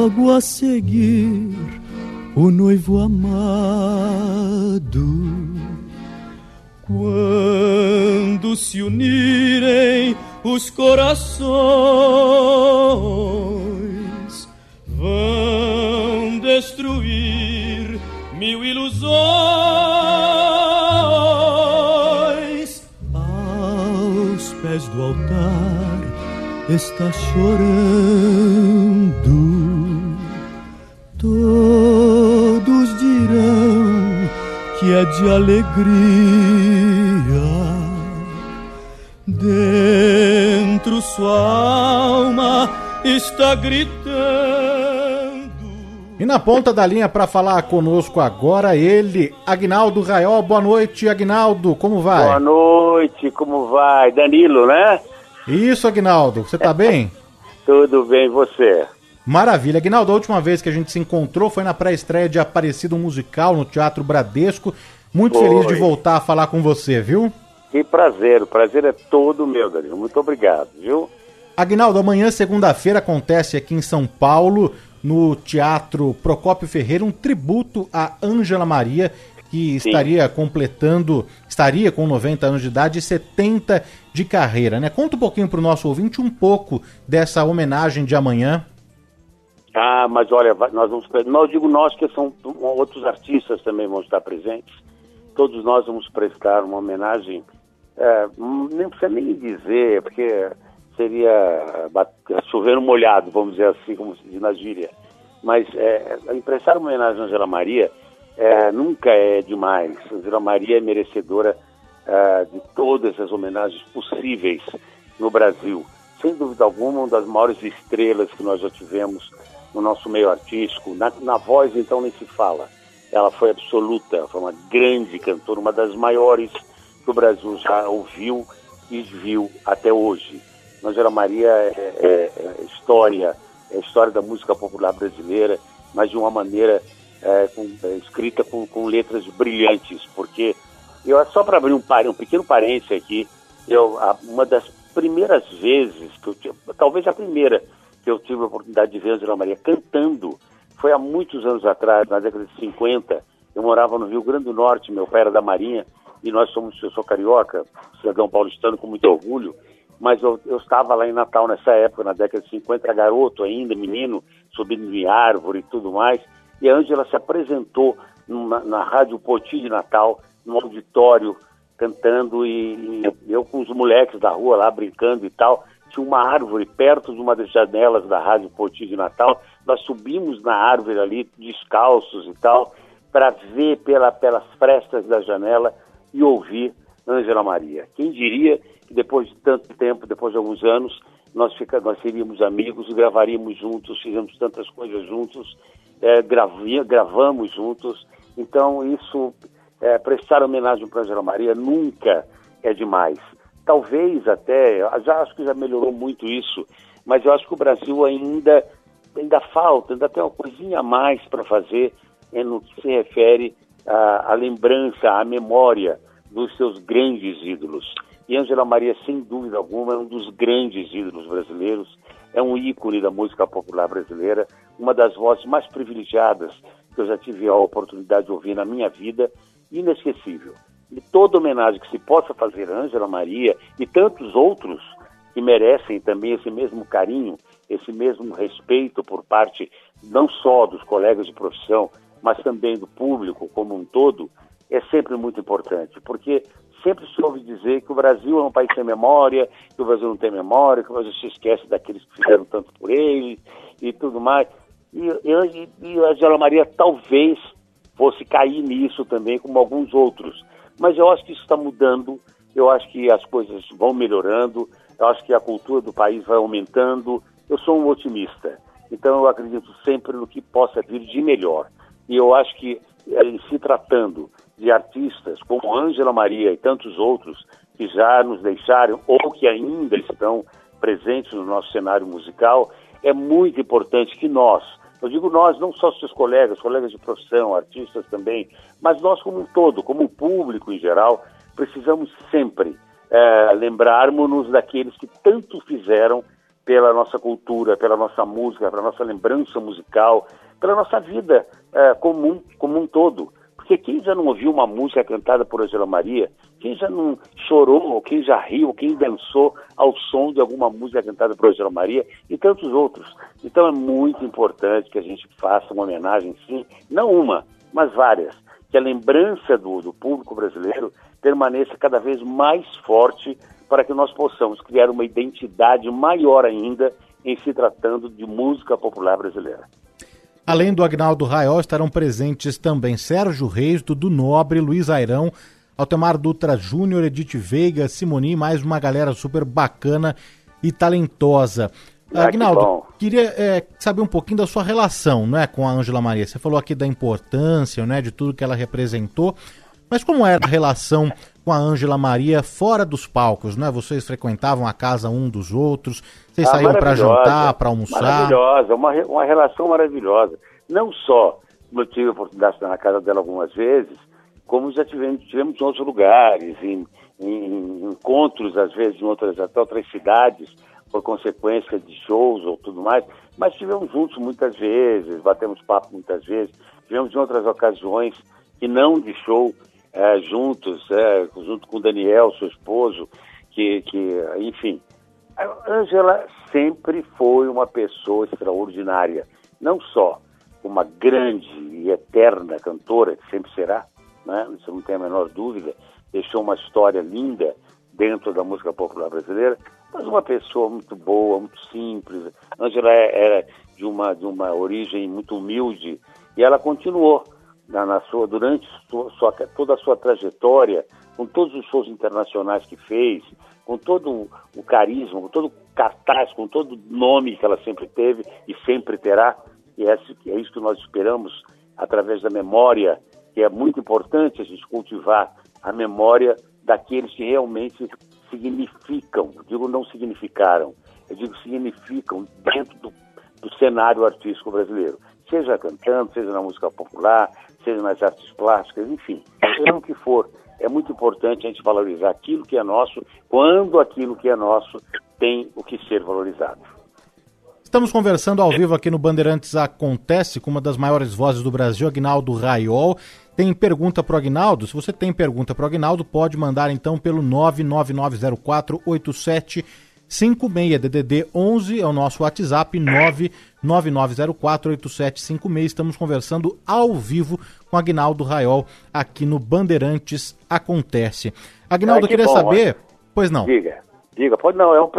logo a seguir o noivo amado. Quando se unirem os corações, vão destruir mil ilusões. Aos pés do altar está chorando. Todos dirão que é de alegria. Dentro sua alma está gritando. E na ponta da linha para falar conosco agora, ele, Agnaldo Raiol. Boa noite, Agnaldo, como vai? Boa noite, como vai? Danilo, né? Isso, Agnaldo, você tá bem? Tudo bem, você? Maravilha. Agnaldo, a última vez que a gente se encontrou foi na pré-estreia de Aparecido Musical no Teatro Bradesco. Muito Foi. feliz de voltar a falar com você, viu? Que prazer, o prazer é todo meu, Danilo. Muito obrigado, viu? Agnaldo, amanhã, segunda-feira, acontece aqui em São Paulo, no Teatro Procópio Ferreira, um tributo a Ângela Maria, que estaria completando, estaria com 90 anos de idade e 70 de carreira, né? Conta um pouquinho para o nosso ouvinte um pouco dessa homenagem de amanhã. Ah, mas olha, nós vamos. Não, digo nós, que são outros artistas também vão estar presentes. Todos nós vamos prestar uma homenagem. é, hum, nem precisa nem dizer, porque seria chover molhado, vamos dizer assim, como se diz na gíria. Mas é, emprestar uma homenagem a Angela Maria é, nunca é demais. Angela Maria é merecedora é, de todas as homenagens possíveis no Brasil. Sem dúvida alguma, uma das maiores estrelas que nós já tivemos no nosso meio artístico. Na, na voz, então, nem se fala. Ela foi absoluta, foi uma grande cantora, uma das maiores que o Brasil já ouviu e viu até hoje. Angela Maria é, é- é história, é história da música popular brasileira, mas de uma maneira é, com- é, escrita com, com letras brilhantes, porque eu só para abrir um, um pequeno parênteses aqui, eu, uma das primeiras vezes que eu talvez a primeira que eu tive a oportunidade de ver Angela Maria cantando foi há muitos anos atrás, na década de 50. Eu morava no Rio Grande do Norte, meu pai era da Marinha, e nós somos, eu sou carioca, cidadão paulistano com muito orgulho, mas eu, eu estava lá em Natal nessa época, na década de 50, garoto ainda, menino, subindo em árvore e tudo mais, e a Ângela se apresentou numa- na Rádio Poti de Natal, num auditório, cantando, e, e eu com os moleques da rua lá brincando e tal, tinha uma árvore perto de uma das janelas da Rádio Poti de Natal, nós subimos na árvore ali, descalços e tal, para ver pela, pelas frestas da janela e ouvir Ângela Maria. Quem diria que depois de tanto tempo, depois de alguns anos, nós, fica, nós seríamos amigos, gravaríamos juntos, fizemos tantas coisas juntos, eh, gravi- gravamos juntos. Então, isso, eh, prestar homenagem para Ângela Maria nunca é demais. Talvez até, já acho que já melhorou muito isso, mas eu acho que o Brasil ainda, ainda falta, ainda tem uma coisinha a mais para fazer eh, no que se refere à, à lembrança, à memória dos seus grandes ídolos. E Ângela Maria, sem dúvida alguma, é um dos grandes ídolos brasileiros, é um ícone da música popular brasileira, uma das vozes mais privilegiadas que eu já tive a oportunidade de ouvir na minha vida, inesquecível. E toda homenagem que se possa fazer a Ângela Maria e tantos outros que merecem também esse mesmo carinho, esse mesmo respeito por parte não só dos colegas de profissão, mas também do público como um todo, é sempre muito importante, porque sempre se ouve dizer que o Brasil é um país sem memória, que o Brasil não tem memória, que o Brasil se esquece daqueles que fizeram tanto por ele e tudo mais. E, e, e a Angela Maria talvez fosse cair nisso também, como alguns outros. Mas eu acho que isso está mudando, eu acho que as coisas vão melhorando, eu acho que a cultura do país vai aumentando. Eu sou um otimista, então eu acredito sempre no que possa vir de melhor. E eu acho que, em se tratando de artistas como Ângela Maria e tantos outros que já nos deixaram ou que ainda estão presentes no nosso cenário musical, é muito importante que nós, eu digo nós, não só seus colegas, colegas de profissão, artistas também, mas nós como um todo, como público em geral, precisamos sempre é, lembrarmos-nos daqueles que tanto fizeram pela nossa cultura, pela nossa música, pela nossa lembrança musical, pela nossa vida é, comum, como um todo. Porque quem já não ouviu uma música cantada por Angela Maria, quem já não chorou, quem já riu, quem dançou ao som de alguma música cantada por Angela Maria e tantos outros. Então é muito importante que a gente faça uma homenagem, sim, não uma, mas várias. Que a lembrança do, do público brasileiro permaneça cada vez mais forte para que nós possamos criar uma identidade maior ainda em se tratando de música popular brasileira. Além do Agnaldo Raiol, estarão presentes também Sérgio Reis, Dudu Nobre, Luiz Airão, Altemar Dutra Júnior, Edith Veiga, Simoni, mais uma galera super bacana e talentosa. Ah, Agnaldo, que queria é, saber um pouquinho da sua relação né, com a Ângela Maria. Você falou aqui da importância, né, de tudo que ela representou, mas como era a relação com a Ângela Maria fora dos palcos, né? Vocês frequentavam a casa um dos outros, vocês ah, saíam para jantar, para almoçar? Maravilhosa, uma, uma relação maravilhosa. Não só eu tive a oportunidade de estar na casa dela algumas vezes, como já tivemos, tivemos em outros lugares, em, em, encontros, às vezes, em outras, até outras cidades, por consequência de shows ou tudo mais, mas estivemos juntos muitas vezes, batemos papo muitas vezes, tivemos em outras ocasiões que não de show, é, juntos, é, junto com o Daniel, seu esposo, que, que enfim. A Angela sempre foi uma pessoa extraordinária, não só uma grande e eterna cantora, que sempre será, né? isso não tem a menor dúvida, deixou uma história linda dentro da música popular brasileira, mas uma pessoa muito boa, muito simples. Angela é, era de uma, de uma origem muito humilde e ela continuou na, na sua, durante sua, sua, toda a sua trajetória, com todos os shows internacionais que fez, com todo o carisma, com todo o cartaz, com todo o nome que ela sempre teve e sempre terá, e é, é isso que nós esperamos através da memória, que é muito importante a gente cultivar a memória daqueles que realmente significam, digo não significaram, eu digo significam dentro do, do cenário artístico brasileiro, seja cantando, seja na música popular, seja nas artes plásticas, enfim, seja o que for. É muito importante a gente valorizar aquilo que é nosso, quando aquilo que é nosso tem o que ser valorizado. Estamos conversando ao vivo aqui no Bandeirantes Acontece com uma das maiores vozes do Brasil, Agnaldo Raiol. Tem pergunta para o Agnaldo? Se você tem pergunta para o Agnaldo, pode mandar então pelo 99904 56 DDD 11 é o nosso WhatsApp 999048756. Estamos conversando ao vivo com Agnaldo Raiol aqui no Bandeirantes Acontece. Agnaldo, que queria bom, saber, pois não. Diga, diga, pode não, é um,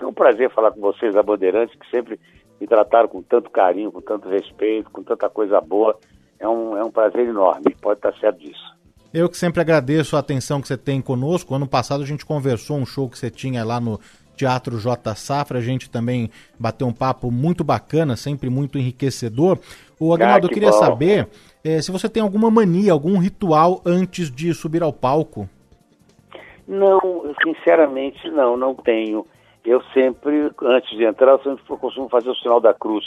é um prazer falar com vocês da Bandeirantes que sempre me trataram com tanto carinho, com tanto respeito, com tanta coisa boa. É um, é um prazer enorme, pode estar certo disso. Eu que sempre agradeço a atenção que você tem conosco. Ano passado a gente conversou um show que você tinha lá no Teatro J Safra. A gente também bateu um papo muito bacana, sempre muito enriquecedor. O Agnaldo, ah, eu queria bom. saber é, se você tem alguma mania, algum ritual antes de subir ao palco. Não, sinceramente não, não tenho. Eu sempre, antes de entrar, eu sempre costumo fazer o sinal da cruz.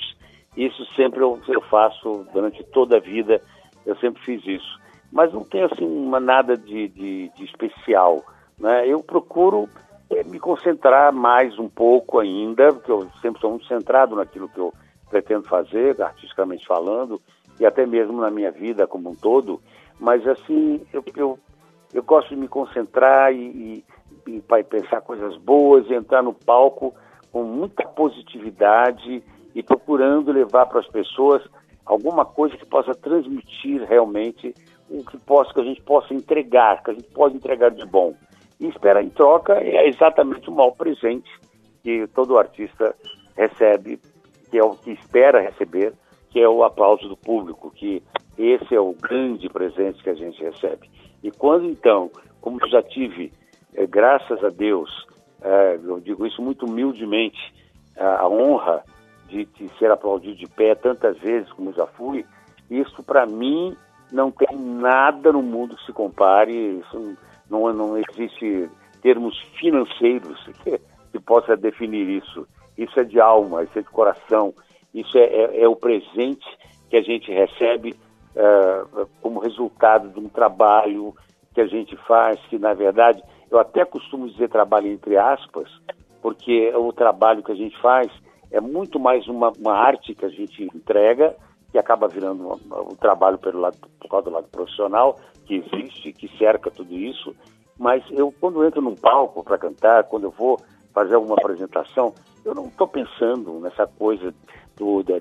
Isso sempre eu, eu faço durante toda a vida, eu sempre fiz isso. Mas não tenho assim uma, nada de, de, de especial Né? Eu procuro é, me concentrar mais um pouco ainda, porque eu sempre sou muito centrado naquilo que eu pretendo fazer, artisticamente falando, e até mesmo na minha vida como um todo. Mas assim, eu, eu, eu gosto de me concentrar e, e, e pensar coisas boas, entrar no palco com muita positividade e procurando levar para as pessoas alguma coisa que possa transmitir realmente o que possa que a gente possa entregar, que a gente pode entregar de bom. E espera em troca é exatamente o maior presente que todo artista recebe, que é o que espera receber, que é o aplauso do público, que esse é o grande presente que a gente recebe. E quando então, como já tive, é, graças a Deus, é, eu digo isso muito humildemente, a honra de, de, ser aplaudido de pé tantas vezes como já fui, isso para mim não tem nada no mundo que se compare, isso não, não existe termos financeiros que, que possa definir isso. Isso é de alma, isso é de coração, isso é, é, é o presente que a gente recebe uh, como resultado de um trabalho que a gente faz, que na verdade, eu até costumo dizer trabalho entre aspas, porque o trabalho que a gente faz é muito mais uma, uma arte que a gente entrega, que acaba virando um, um trabalho pelo lado, por causa do lado profissional, que existe, que cerca tudo isso. Mas eu, quando entro num palco para cantar, quando eu vou fazer alguma apresentação, eu não estou pensando nessa coisa do, de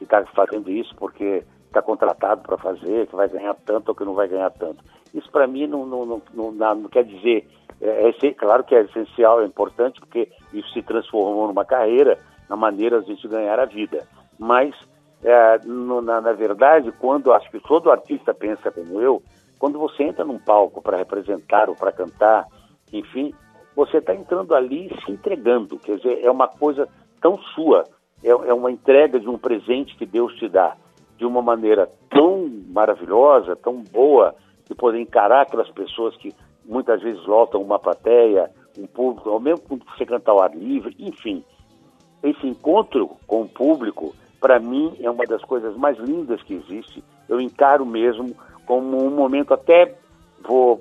estar tá fazendo isso porque está contratado para fazer, que vai ganhar tanto ou que não vai ganhar tanto. Isso para mim não, não, não, não, não quer dizer. É, é, claro que é essencial, é importante, porque isso se transformou numa carreira, na maneira de gente ganhar a vida. Mas, é, no, na, na, verdade, quando acho que todo artista pensa como eu, quando você entra num palco para representar ou para cantar, enfim, você está entrando ali se entregando. Quer dizer, é uma coisa tão sua, é, é uma entrega de um presente que Deus te dá de uma maneira tão maravilhosa, tão boa, de poder encarar aquelas pessoas que muitas vezes lotam uma plateia, um público, ou mesmo quando você cantar ao ar livre, enfim esse encontro com o público, para mim, é uma das coisas mais lindas que existe. Eu encaro mesmo como um momento, até vou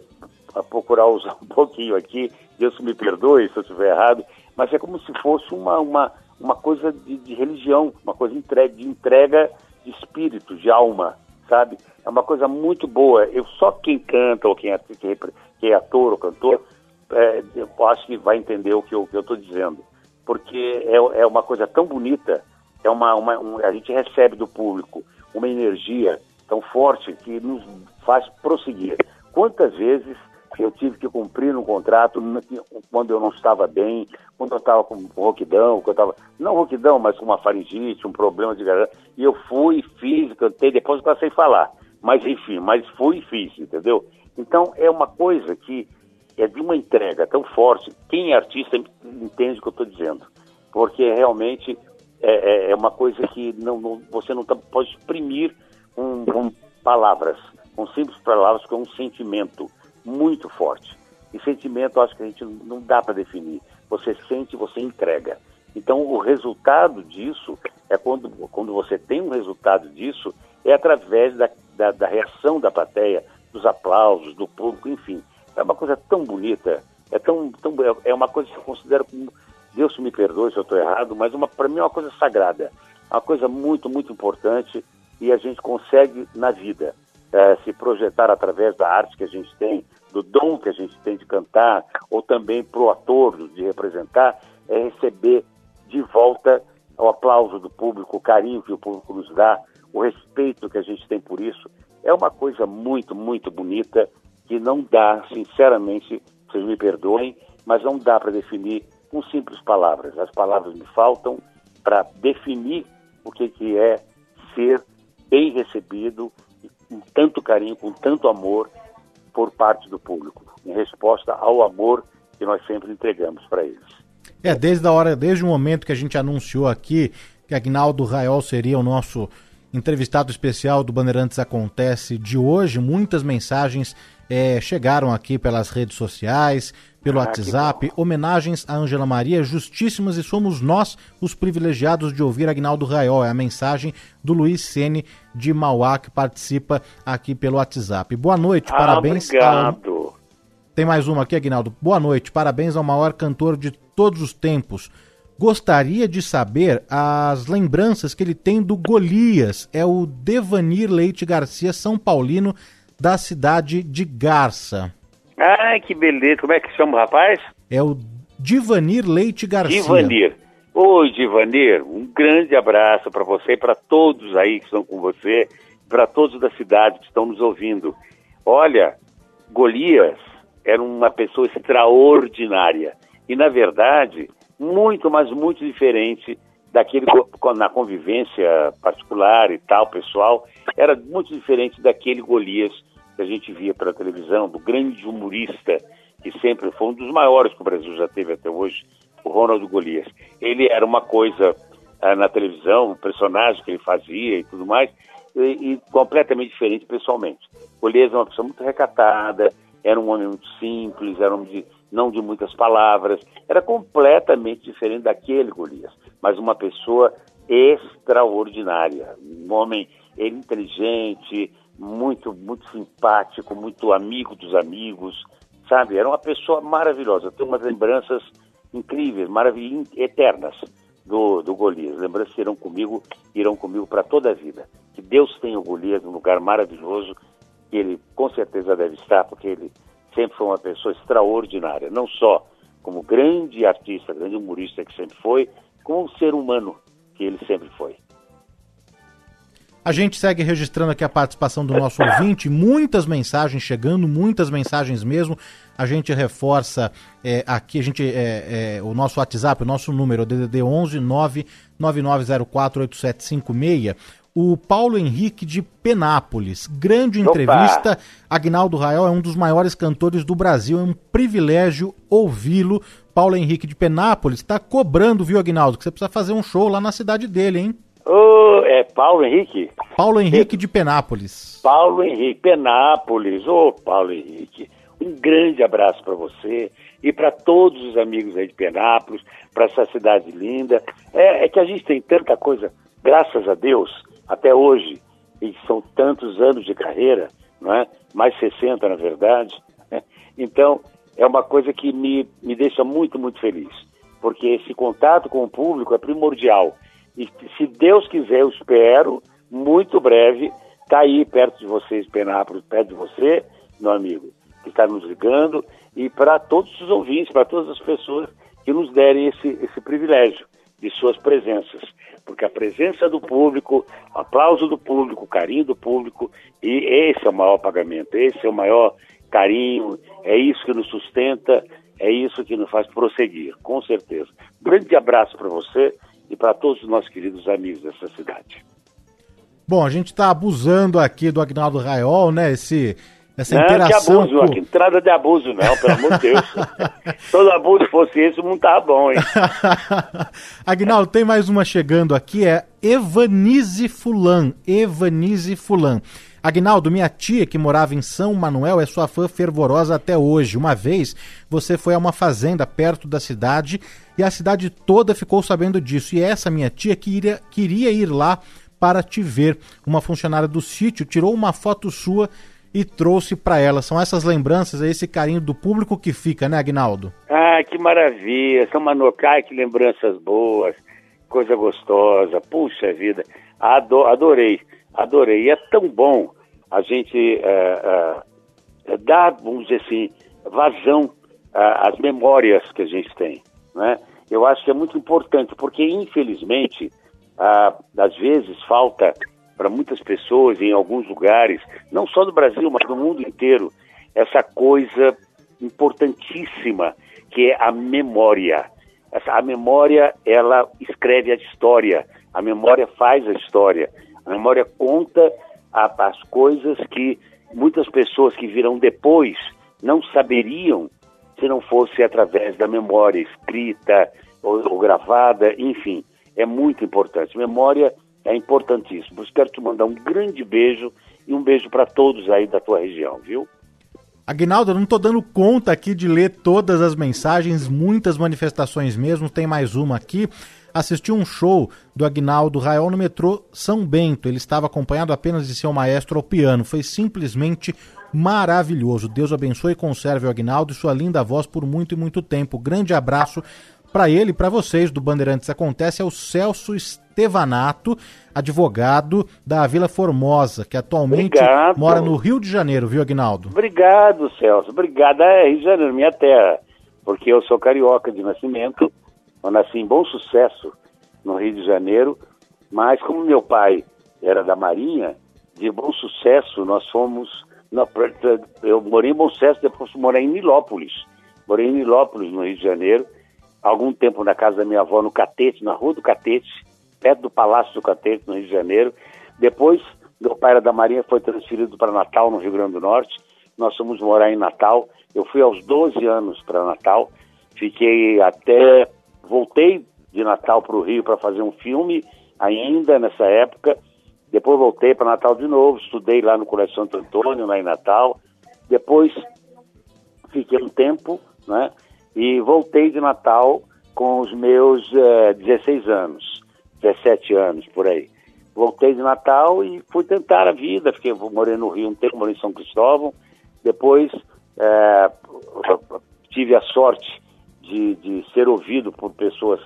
procurar usar um pouquinho aqui, Deus me perdoe se eu estiver errado, mas é como se fosse uma, uma, uma coisa de, de religião, uma coisa entrega, de entrega de espírito, de alma, sabe? É uma coisa muito boa. Eu só quem canta ou quem é, quem é ator ou cantor, é, eu acho que vai entender o que eu estou dizendo porque é, é uma coisa tão bonita, é uma, uma um, a gente recebe do público uma energia tão forte que nos faz prosseguir. Quantas vezes eu tive que cumprir um contrato quando eu não estava bem, quando eu estava com roquidão, quando eu estava, não roquidão, mas com uma faringite, um problema de garganta, e eu fui, fiz, cantei, depois eu passei a falar. Mas enfim, mas fui e fiz, entendeu? Então é uma coisa que é de uma entrega tão forte. Quem é artista entende o que eu estou dizendo, porque realmente é, é, é, uma coisa que não, não você não tá, pode exprimir com, com, palavras, com simples palavras, com um sentimento muito forte. E sentimento, acho que a gente não dá para definir. Você sente, você entrega. Então, o resultado disso é quando, quando você tem um resultado disso, é através da, da, da reação da plateia, dos aplausos, do público, enfim é uma coisa tão bonita, é tão, tão é uma coisa que eu considero como Deus me perdoe se eu estou errado, mas para mim é uma coisa sagrada, uma coisa muito muito importante e a gente consegue na vida é, se projetar através da arte que a gente tem, do dom que a gente tem de cantar ou também para o ator de representar, é receber de volta o aplauso do público, o carinho que o público nos dá, o respeito que a gente tem por isso. É uma coisa muito, muito bonita que não dá, sinceramente, vocês me perdoem, mas não dá para definir com simples palavras. As palavras me faltam para definir o que, que é ser bem recebido, com tanto carinho, com tanto amor por parte do público, em resposta ao amor que nós sempre entregamos para eles. É, desde a hora, desde o momento que a gente anunciou aqui que Agnaldo Raiol seria o nosso entrevistado especial do Bandeirantes Acontece de hoje, muitas mensagens é, chegaram aqui pelas redes sociais, pelo ah, WhatsApp, homenagens a Ângela Maria, justíssimas e somos nós os privilegiados de ouvir Agnaldo Raiol. É a mensagem do Luiz Sene de Mauá que participa aqui pelo WhatsApp. Boa noite, ah, parabéns. Obrigado. Tem mais uma aqui, Aguinaldo. Boa noite, parabéns ao maior cantor de todos os tempos. Gostaria de saber as lembranças que ele tem do Golias. É o Devanir Leite Garcia, São Paulino, da cidade de Garça. Ai, que beleza. Como é que chama o rapaz? É o Divanir Leite Garcia. Divanir. Oi, Divanir. Um grande abraço para você e para todos aí que estão com você, para todos da cidade que estão nos ouvindo. Olha, Golias era uma pessoa extraordinária e, na verdade, muito, mas muito diferente daquele na convivência particular e tal, pessoal, era muito diferente daquele Golias que a gente via pela televisão, do grande humorista, que sempre foi um dos maiores que o Brasil já teve até hoje, o Ronaldo Golias. Ele era uma coisa ah, na televisão, o personagem que ele fazia e tudo mais, e, e completamente diferente pessoalmente. Golias é uma pessoa muito recatada, era um homem muito simples, era um homem de, não de muitas palavras, era completamente diferente daquele Golias, mas uma pessoa extraordinária, um homem inteligente, muito, muito simpático, muito amigo dos amigos, sabe? Era uma pessoa maravilhosa. Tenho umas lembranças incríveis, maravilhosas, eternas do, do Golias. Lembranças que irão comigo, irão comigo para toda a vida. Que Deus tenha o Golias num lugar maravilhoso, que ele com certeza deve estar, porque ele sempre foi uma pessoa extraordinária, não só como grande artista, grande humorista que sempre foi, como um ser humano que ele sempre foi. A gente segue registrando aqui a participação do nosso ouvinte, muitas mensagens chegando, muitas mensagens mesmo. A gente reforça é, aqui, a gente é, é, o nosso WhatsApp, o nosso número, DDD 11 99904 8756 o Paulo Henrique de Penápolis. Grande entrevista. Opa. Agnaldo Rael é um dos maiores cantores do Brasil. É um privilégio ouvi-lo. Paulo Henrique de Penápolis está cobrando, viu, Agnaldo? Que você precisa fazer um show lá na cidade dele, hein? Oh, é Paulo Henrique? Paulo Henrique de Penápolis. Paulo Henrique, Penápolis. Ô, oh, Paulo Henrique, um grande abraço para você e para todos os amigos aí de Penápolis, para essa cidade linda. É, é, que a gente tem tanta coisa, graças a Deus, até hoje, e são tantos anos de carreira, não é? Mais 60, na verdade. Né? Então, é uma coisa que me, me deixa muito, muito feliz, porque esse contato com o público é primordial. E se Deus quiser, eu espero, muito breve, tá aí perto de vocês, Penápolis, perto de você, meu amigo, que está nos ligando, e para todos os ouvintes, para todas as pessoas que nos derem esse, esse privilégio de suas presenças. Porque a presença do público, aplauso do público, carinho do público, e esse é o maior pagamento, esse é o maior carinho, é isso que nos sustenta, é isso que nos faz prosseguir, com certeza. grande abraço para você e para todos os nossos queridos amigos dessa cidade. Bom, a gente está abusando aqui do Agnaldo Raiol, né? Esse, essa não, interação. Que abuso, com... entrada de abuso, não, pelo amor de Deus. Todo abuso fosse esse, não tá bom, hein? Agnaldo, tem mais uma chegando aqui, é Evanise Fulan. Evanise Fulan. Agnaldo, minha tia que morava em São Manuel é sua fã fervorosa até hoje. Uma vez você foi a uma fazenda perto da cidade e a cidade toda ficou sabendo disso. E essa minha tia queria, queria ir lá para te ver. Uma funcionária do sítio tirou uma foto sua e trouxe para ela. São essas lembranças, é esse carinho do público que fica, né, Agnaldo? Ah, que maravilha! São Manocai, que lembranças boas, coisa gostosa. Puxa vida, adorei, adorei. É tão bom a gente é, é, dar, vamos dizer assim, vazão às memórias que a gente tem. Né? Eu acho que é muito importante, porque infelizmente, às vezes falta para muitas pessoas em alguns lugares, não só no Brasil, mas no mundo inteiro, essa coisa importantíssima que é a memória. Essa, a memória, ela escreve a história, a memória faz a história, a memória conta as coisas que muitas pessoas que virão depois não saberiam se não fosse através da memória escrita ou, ou gravada, enfim, é muito importante. Memória é importantíssimo. Quero te mandar um grande beijo e um beijo para todos aí da tua região, viu? Aguinaldo, eu não estou dando conta aqui de ler todas as mensagens, muitas manifestações mesmo, tem mais uma aqui assistiu um show do Agnaldo Raiol no metrô São Bento. Ele estava acompanhado apenas de seu maestro ao piano. Foi simplesmente maravilhoso. Deus abençoe e conserve o Agnaldo e sua linda voz por muito e muito tempo. Grande abraço para ele e para vocês do Bandeirantes Acontece é o Celso Estevanato, advogado da Vila Formosa, que atualmente Obrigado. mora no Rio de Janeiro, viu, Agnaldo? Obrigado, Celso. Obrigado. É Rio de Janeiro, minha terra. Porque eu sou carioca de nascimento. Eu nasci em bom sucesso no Rio de Janeiro. Mas como meu pai era da Marinha, de bom sucesso, nós fomos. na- Eu morei em bom sucesso, depois morar em Nilópolis. Morei em Nilópolis, no Rio de Janeiro. Algum tempo na casa da minha avó, no Catete, na Rua do Catete, perto do Palácio do Catete, no Rio de Janeiro. Depois, meu pai era da Marinha, foi transferido para Natal, no Rio Grande do Norte. Nós fomos morar em Natal. Eu fui aos 12 anos para Natal. Fiquei até. Voltei de Natal para o Rio para fazer um filme, ainda nessa época. Depois voltei para Natal de novo, estudei lá no Colégio Santo Antônio, lá em Natal. Depois fiquei um tempo, né? E voltei de Natal com os meus eh, 16 anos, 17 anos, por aí. Voltei de Natal e fui tentar a vida, fiquei, morei no Rio um tempo, morei em São Cristóvão. Depois eh, tive a sorte de, de ser ouvido por pessoas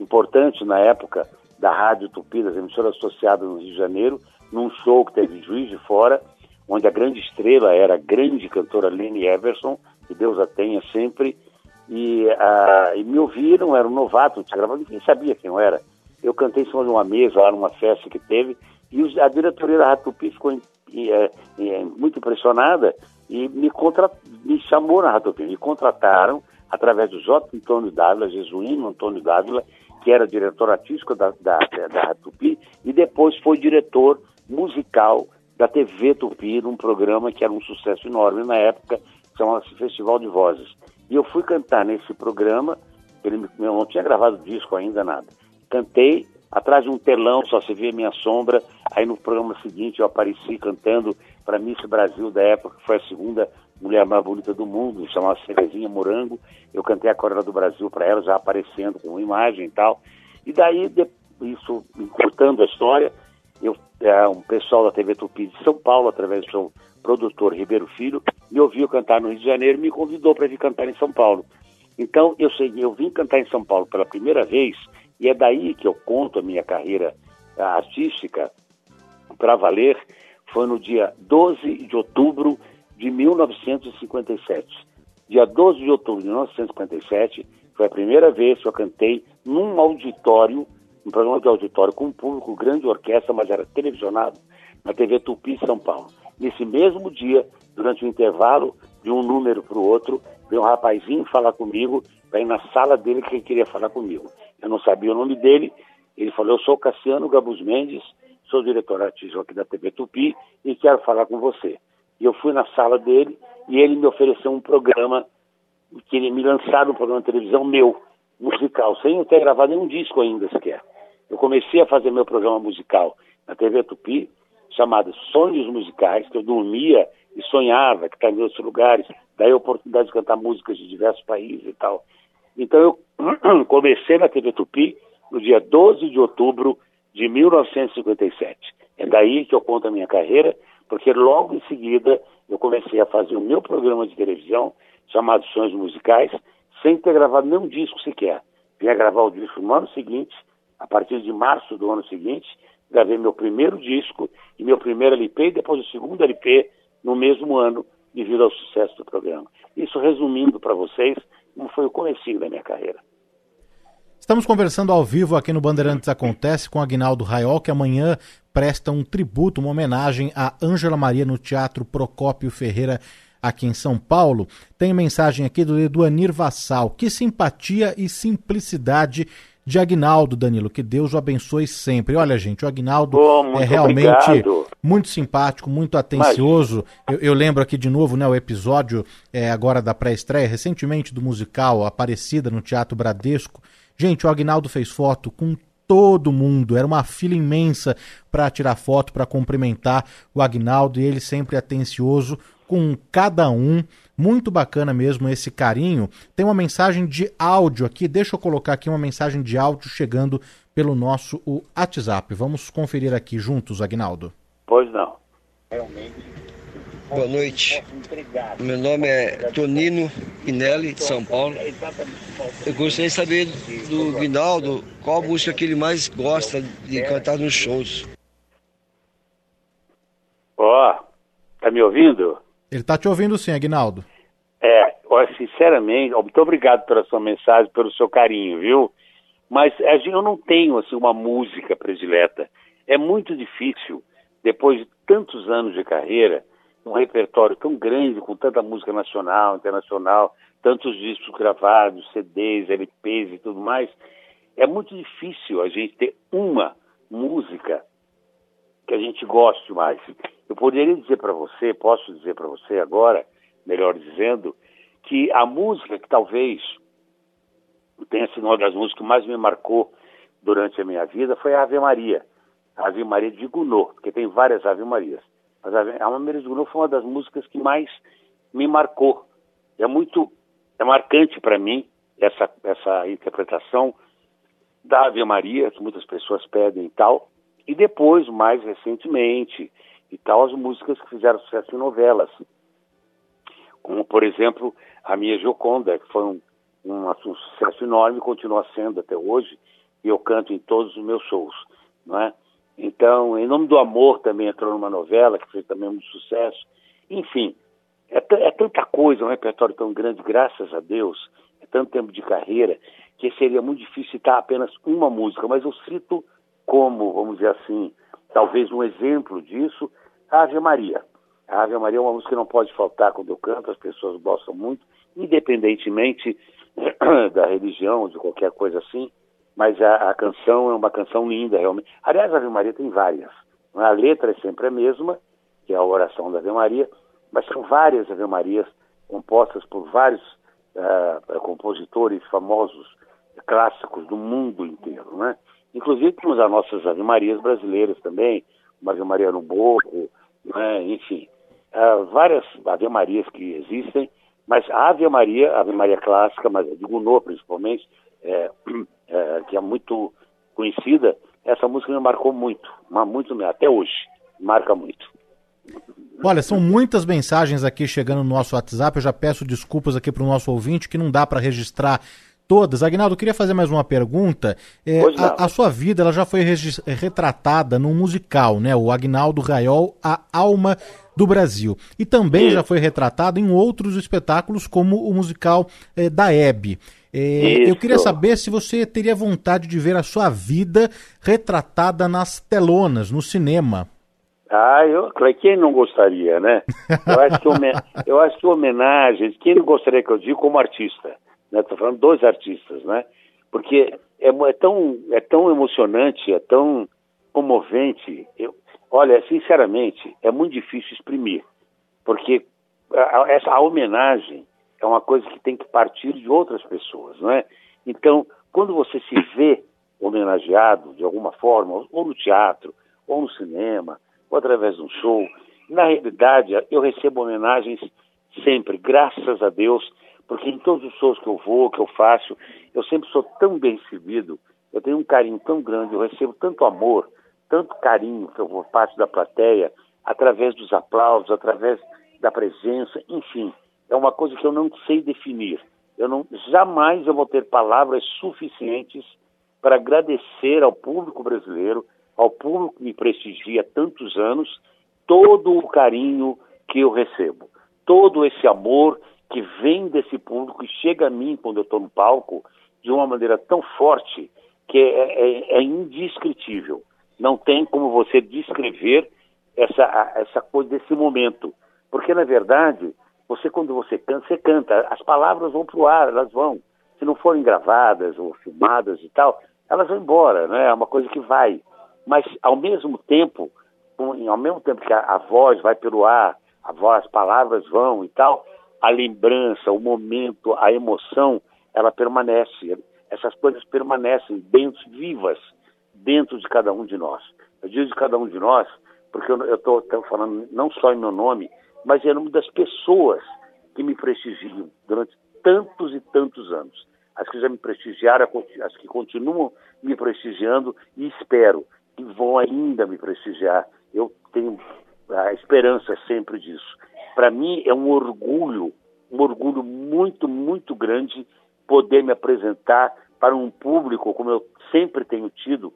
importantes na época da Rádio Tupi, das emissoras associadas no Rio de Janeiro, num show que teve Juiz de Fora, onde a grande estrela era a grande cantora Lene Everson, que Deus a tenha sempre, e, ah, e me ouviram, era um novato, tinha gravado, ninguém sabia quem eu era. Eu cantei em cima de uma mesa lá numa festa que teve, e os- a diretoria da Rádio Tupi ficou em- em- eh, em- muito impressionada e me, contra, me chamou na Rádio Tupi, me contrataram através do J. Antônio Dávila, Jesuíno Antônio Dávila, que era diretor artístico da, da, da Tupi, e depois foi diretor musical da TV Tupi, num programa que era um sucesso enorme na época, chamava-se Festival de Vozes. E eu fui cantar nesse programa, ele não tinha gravado disco ainda, nada. Cantei atrás de um telão, só se via minha sombra. Aí no programa seguinte eu apareci cantando para Miss Brasil da época, que foi a segunda mulher mais bonita do mundo, chamava Cerezinha Morango. Eu cantei a Corela do Brasil para ela, já aparecendo com imagem e tal. E daí, de- isso, encurtando a história, eu, é, um pessoal da TV Tupi de São Paulo, através do seu produtor Ribeiro Filho, me ouviu cantar no Rio de Janeiro e me convidou para vir cantar em São Paulo. Então, eu sei, eu vim cantar em São Paulo pela primeira vez, e é daí que eu conto a minha carreira ah, artística para valer, foi no dia 12 de outubro de 1957. Dia 12 de outubro de 1957 foi a primeira vez que eu cantei num auditório, um programa de auditório com um público, grande orquestra, mas era televisionado, na TV Tupi São Paulo. Nesse mesmo dia, durante o intervalo de um número para o outro, veio um rapazinho falar comigo, para ir na sala dele que ele queria falar comigo. Eu não sabia o nome dele, ele falou, eu sou Cassiano Gabus Mendes, sou diretor artístico aqui da TV Tupi e quero falar com você. E eu fui na sala dele e ele me ofereceu um programa, que ele me lançaram um programa de televisão meu, musical, sem eu ter gravado nenhum disco ainda sequer. Eu comecei a fazer meu programa musical na TV Tupi, chamado Sonhos Musicais, que eu dormia e sonhava que estava em outros lugares, daí a oportunidade de cantar músicas de diversos países e tal. Então eu comecei na TV Tupi no dia 12 de outubro de 1957. É daí que eu conto a minha carreira, porque logo em seguida eu comecei a fazer o meu programa de televisão chamado Sonhos Musicais, sem ter gravado nenhum disco sequer. Vim a gravar o disco no ano seguinte, a partir de março do ano seguinte, gravei meu primeiro disco e meu primeiro LP, e depois o segundo LP no mesmo ano, devido ao sucesso do programa. Isso resumindo para vocês como foi o comecinho da minha carreira. Estamos conversando ao vivo aqui no Bandeirantes Acontece com Agnaldo Raiol, que amanhã presta um tributo, uma homenagem a Ângela Maria no Teatro Procópio Ferreira, aqui em São Paulo. Tem mensagem aqui do Eduanir Vassal. Que simpatia e simplicidade de Agnaldo, Danilo. Que Deus o abençoe sempre. Olha, gente, o Agnaldo Oh, é realmente obrigado. muito simpático, muito atencioso. Eu, eu lembro aqui de novo né, o episódio é, agora da pré-estreia, recentemente do musical Aparecida no Teatro Bradesco. Gente, o Agnaldo fez foto com todo mundo. Era uma fila imensa para tirar foto, para cumprimentar o Agnaldo e ele sempre atencioso com cada um. Muito bacana mesmo esse carinho. Tem uma mensagem de áudio aqui. Deixa eu colocar aqui uma mensagem de áudio chegando pelo nosso o WhatsApp. Vamos conferir aqui juntos, Agnaldo. Pois não. Boa noite. Meu nome é Tonino Inelli, de São Paulo. Eu gostaria de saber do Guinaldo qual música que ele mais gosta de cantar nos shows. Ó, tá me ouvindo? Ele tá te ouvindo sim, Aguinaldo. É, ó, sinceramente, muito obrigado pela sua mensagem, pelo seu carinho, viu? Mas a gente- eu não tenho assim uma música predileta. É muito difícil, depois de tantos anos de carreira, um repertório tão grande, com tanta música nacional, internacional, tantos discos gravados, CDs, LPs e tudo mais, é muito difícil a gente ter uma música que a gente goste mais. Eu poderia dizer para você, posso dizer para você agora, melhor dizendo, que a música que talvez tenha sido uma das músicas que mais me marcou durante a minha vida foi a Ave Maria. A Ave Maria de Gounod, porque tem várias Ave Marias. Mas a Ave a Ave Maria de Gounod foi uma das músicas que mais me marcou. É muito, é marcante para mim essa, essa interpretação da Ave Maria, que muitas pessoas pedem e tal, e depois, mais recentemente, e tal, as músicas que fizeram sucesso em novelas. Como, por exemplo, a minha Gioconda, que foi um, um, um sucesso enorme, continua sendo até hoje, e eu canto em todos os meus shows, não é? Então, Em Nome do Amor também entrou numa novela, que fez também muito sucesso. Enfim, é, é tanta coisa, um repertório tão grande, graças a Deus, é tanto tempo de carreira, que seria muito difícil citar apenas uma música, mas eu cito como, vamos dizer assim, talvez um exemplo disso, a Ave Maria. A Ave Maria é uma música que não pode faltar quando eu canto, as pessoas gostam muito, independentemente da religião, de qualquer coisa assim, mas a, a canção é uma canção linda, realmente. Aliás, a Ave Maria tem várias. é? A letra é sempre a mesma, que é a oração da Ave Maria, mas são várias Ave Marias compostas por vários ah, compositores famosos, clássicos do mundo inteiro, né? Inclusive temos as nossas Ave Marias brasileiras também, uma Ave Maria no Borro, né? enfim, ah, várias Ave Marias que existem, mas a Ave Maria, a Ave Maria clássica, mas de Gounod principalmente, é, é, que é muito conhecida, essa música me marcou muito, mas muito mesmo, até hoje, marca muito. Olha, são muitas mensagens aqui chegando no nosso WhatsApp. Eu já peço desculpas aqui para o nosso ouvinte que não dá para registrar todas. Agnaldo, eu queria fazer mais uma pergunta. É, a, a sua vida ela já foi retratada num musical, né? O Agnaldo Raiol, A Alma do Brasil. E também já foi retratado em outros espetáculos, como o musical eh, da Hebe. Eh, eu queria saber se você teria vontade de ver a sua vida retratada nas telonas, no cinema. Ah, eu, quem não gostaria, né? Eu acho que, homen- eu acho que homenagens, quem não gostaria que eu diga como artista, né? Estou falando dois artistas, né? Porque é, é tão, é tão emocionante, é tão comovente. Eu, olha, sinceramente, é muito difícil exprimir, porque a- essa a homenagem é uma coisa que tem que partir de outras pessoas, não é? Então, quando você se vê homenageado de alguma forma, ou no teatro, ou no cinema, ou através de um show, na realidade, eu recebo homenagens sempre, graças a Deus, porque em todos os shows que eu vou, que eu faço, eu sempre sou tão bem recebido, eu tenho um carinho tão grande, eu recebo tanto amor, tanto carinho que eu vou parte da plateia, através dos aplausos, através da presença, enfim, é uma coisa que eu não sei definir. Eu não, jamais eu vou ter palavras suficientes para agradecer ao público brasileiro, ao público que me prestigia há tantos anos, todo o carinho que eu recebo, todo esse amor que vem desse público e chega a mim quando eu estou no palco de uma maneira tão forte que é, é- é indescritível. Não tem como você descrever essa, essa coisa desse momento. Porque, na verdade, você quando você canta, você canta, as palavras vão para o ar, elas vão. Se não forem gravadas ou filmadas e tal, elas vão embora, né? É uma coisa que vai. Mas, ao mesmo tempo, ao mesmo tempo que a, a voz vai pelo ar, a voz, as palavras vão e tal, a lembrança, o momento, a emoção, ela permanece. Essas coisas permanecem dentro, vivas, dentro de cada um de nós. Eu digo de cada um de nós, porque eu estou falando não só em meu nome, mas em nome das pessoas que me prestigiam durante tantos e tantos anos. As que já me prestigiaram, as que continuam me prestigiando e espero que vão ainda me prestigiar. Eu tenho a esperança sempre disso. para mim é um orgulho, um orgulho muito, muito grande poder me apresentar para um público como eu sempre tenho tido,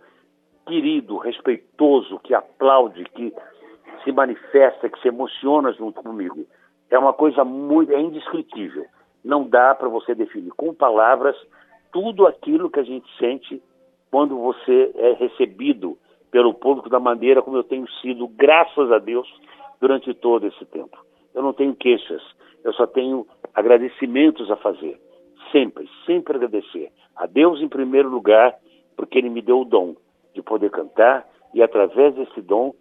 querido, respeitoso, que aplaude, que se manifesta, que se emociona junto comigo. É uma coisa muito, é indescritível. Não dá para você definir com palavras tudo aquilo que a gente sente quando você é recebido pelo público da maneira como eu tenho sido, graças a Deus, durante todo esse tempo. Eu não tenho queixas, eu só tenho agradecimentos a fazer. Sempre, sempre agradecer. A Deus em primeiro lugar, porque Ele me deu o dom de poder cantar e, através desse dom,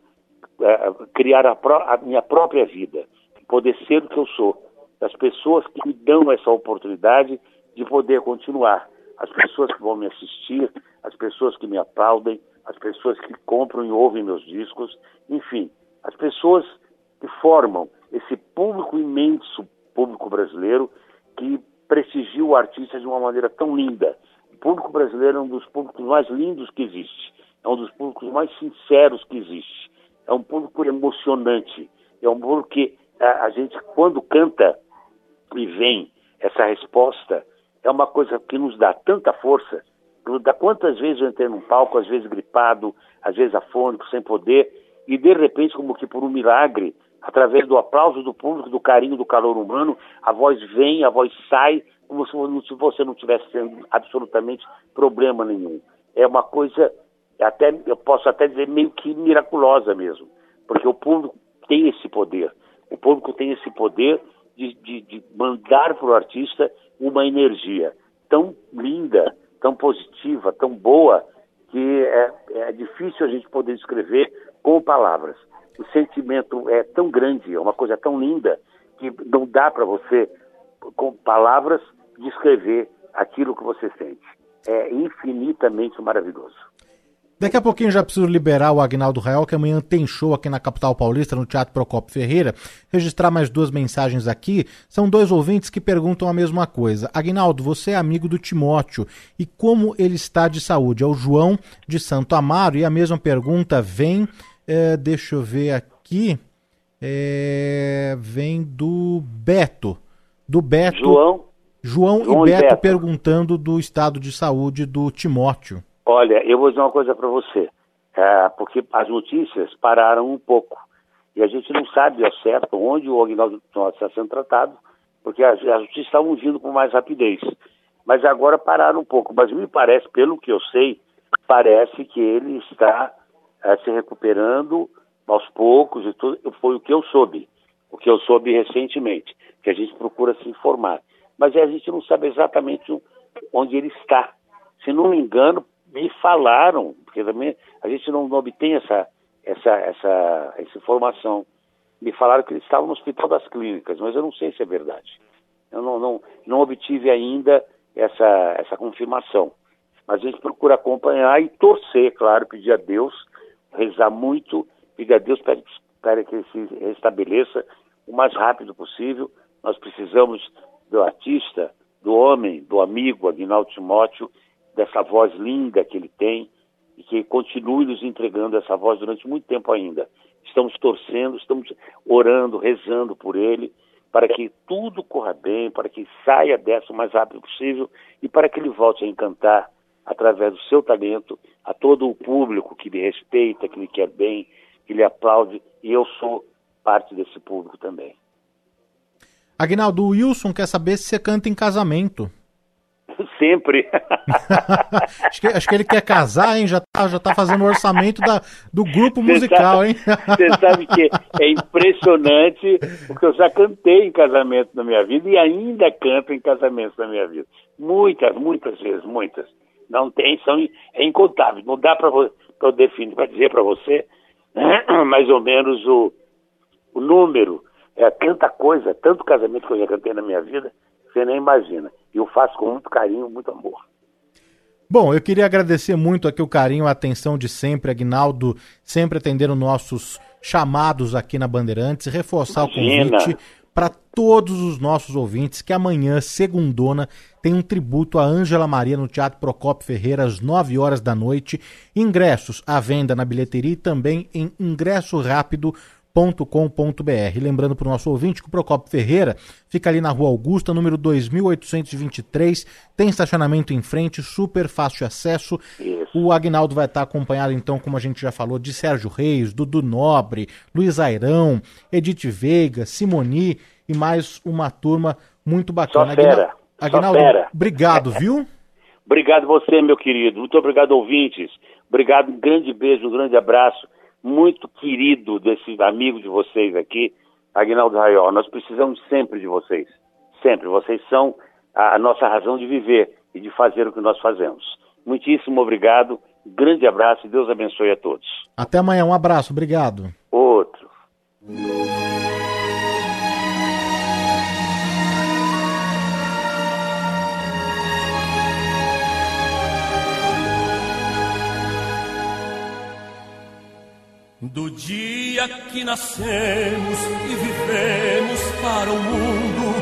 é, criar a, a minha própria vida, poder ser o que eu sou. Das pessoas que me dão essa oportunidade de poder continuar. As pessoas que vão me assistir, as pessoas que me aplaudem, as pessoas que compram e ouvem meus discos, enfim, as pessoas que formam esse público imenso, público brasileiro, que prestigia o artista de uma maneira tão linda. O público brasileiro é um dos públicos mais lindos que existe, é um dos públicos mais sinceros que existe, é um público emocionante, é um público que a, a gente, quando canta e vem essa resposta, é uma coisa que nos dá tanta força. Da quantas vezes eu entrei num palco, às vezes gripado, às vezes afônico, sem poder, e de repente, como que por um milagre, através do aplauso do público, do carinho, do calor humano, a voz vem, a voz sai, como se você não tivesse absolutamente problema nenhum. É uma coisa, até eu posso até dizer meio que miraculosa mesmo, porque o público tem esse poder. O público tem esse poder de, de, de mandar para o artista uma energia tão linda, tão positiva, tão boa, que é, é difícil a gente poder descrever com palavras o sentimento é tão grande, é uma coisa tão linda, que não dá para você, com palavras, descrever aquilo que você sente. É infinitamente maravilhoso. Daqui a pouquinho já preciso liberar o Agnaldo Real, que amanhã tem show aqui na capital paulista, no Teatro Procopio Ferreira. Registrar mais duas mensagens aqui. São dois ouvintes que perguntam a mesma coisa. Agnaldo, você é amigo do Timóteo e como ele está de saúde? É o João de Santo Amaro e a mesma pergunta vem é, deixa eu ver aqui. É, vem do Beto. Do Beto. João. João, João e, Beto e Beto perguntando do estado de saúde do Timóteo. Olha, eu vou dizer uma coisa para você. É, porque as notícias pararam um pouco. E a gente não sabe ao certo onde o Agnaldo está sendo tratado, porque as, as notícias estavam vindo com mais rapidez. Mas agora pararam um pouco. Mas me parece, pelo que eu sei, parece que ele está é, se recuperando aos poucos e tudo, foi o que eu soube, o que eu soube recentemente, que a gente procura se informar. Mas a gente não sabe exatamente onde ele está. Se não me engano, me falaram, porque também a gente não, não obtém essa, essa, essa, essa informação. Me falaram que ele estava no Hospital das Clínicas, mas eu não sei se é verdade. Eu não, não, não obtive ainda essa, essa confirmação. Mas a gente procura acompanhar e torcer, claro, pedir a Deus rezar muito, pedir a Deus para, para que ele se restabeleça o mais rápido possível. Nós precisamos do artista, do homem, do amigo Aguinaldo Timóteo, dessa voz linda que ele tem e que continue nos entregando essa voz durante muito tempo ainda. Estamos torcendo, estamos orando, rezando por ele, para que tudo corra bem, para que saia dessa o mais rápido possível e para que ele volte a encantar através do seu talento, a todo o público que lhe respeita, que lhe quer bem, que lhe aplaude, e eu sou parte desse público também. Agnaldo, Wilson quer saber se você canta em casamento. Sempre. acho, que, acho, que, ele quer casar, hein? Já tá, já tá fazendo o orçamento da, do grupo musical, sabe, hein? Você sabe que é impressionante, porque eu já cantei em casamento na minha vida e ainda canto em casamentos na minha vida. Muitas, muitas vezes, muitas. Não tem, são é incontáveis. Não dá para eu definir, para dizer para você mais ou menos o, o número. É tanta coisa, tanto casamento que eu já cantei na minha vida, você nem imagina. E eu faço com muito carinho, muito amor. Bom, eu queria agradecer muito aqui o carinho, a atenção de sempre, Agnaldo, sempre atendendo nossos chamados aqui na Bandeirantes, reforçar Imagina. o convite para todos os nossos ouvintes que amanhã, segundona, tem um tributo a Ângela Maria no Teatro Procopio Ferreira às 9 horas da noite. Ingressos à venda na bilheteria e também em ingressorápido.com.br. procopfferreira.com.br. Lembrando para o nosso ouvinte que o Procopio Ferreira fica ali na Rua Augusta, número 2823, tem estacionamento em frente, super fácil acesso. O Agnaldo vai estar acompanhado, então, como a gente já falou, de Sérgio Reis, Dudu Nobre, Luiz Airão, Edith Veiga, Simoni e mais uma turma muito bacana. Só fera. Agnaldo, Só fera. obrigado, viu? Obrigado você, meu querido. Muito obrigado, ouvintes. Obrigado, um grande beijo, um grande abraço. Muito querido desse amigo de vocês aqui, Agnaldo Raiol. Nós precisamos sempre de vocês. Sempre. Vocês são a, a nossa razão de viver e de fazer o que nós fazemos. Muitíssimo obrigado. Grande abraço e Deus abençoe a todos. Até amanhã, um abraço, obrigado. Do dia que nascemos e vivemos para o mundo,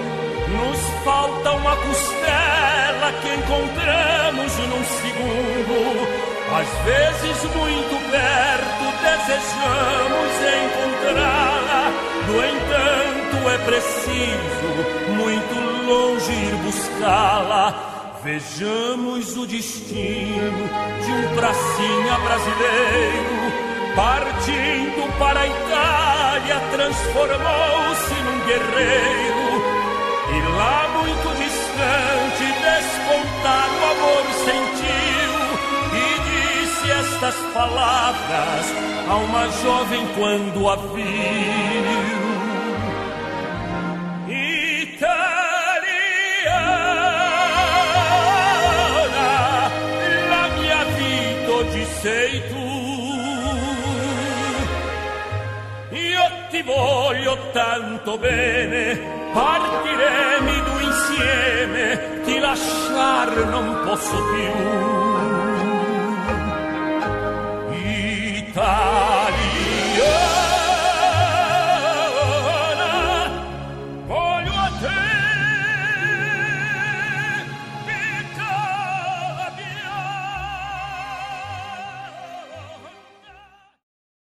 nos falta uma costela que encontramos num segundo. Às vezes, muito perto, desejamos encontrá-la. No entanto, é preciso muito longe ir buscá-la. Vejamos o destino de um pracinha brasileiro Partindo para a Itália, transformou-se num guerreiro. E lá, muito distante, descontado amor sentiu. E disse estas palavras a uma jovem quando a viu. Italiana, la mia vita di sei. Tanto bene, partiremo insieme, ti lasciar non posso più.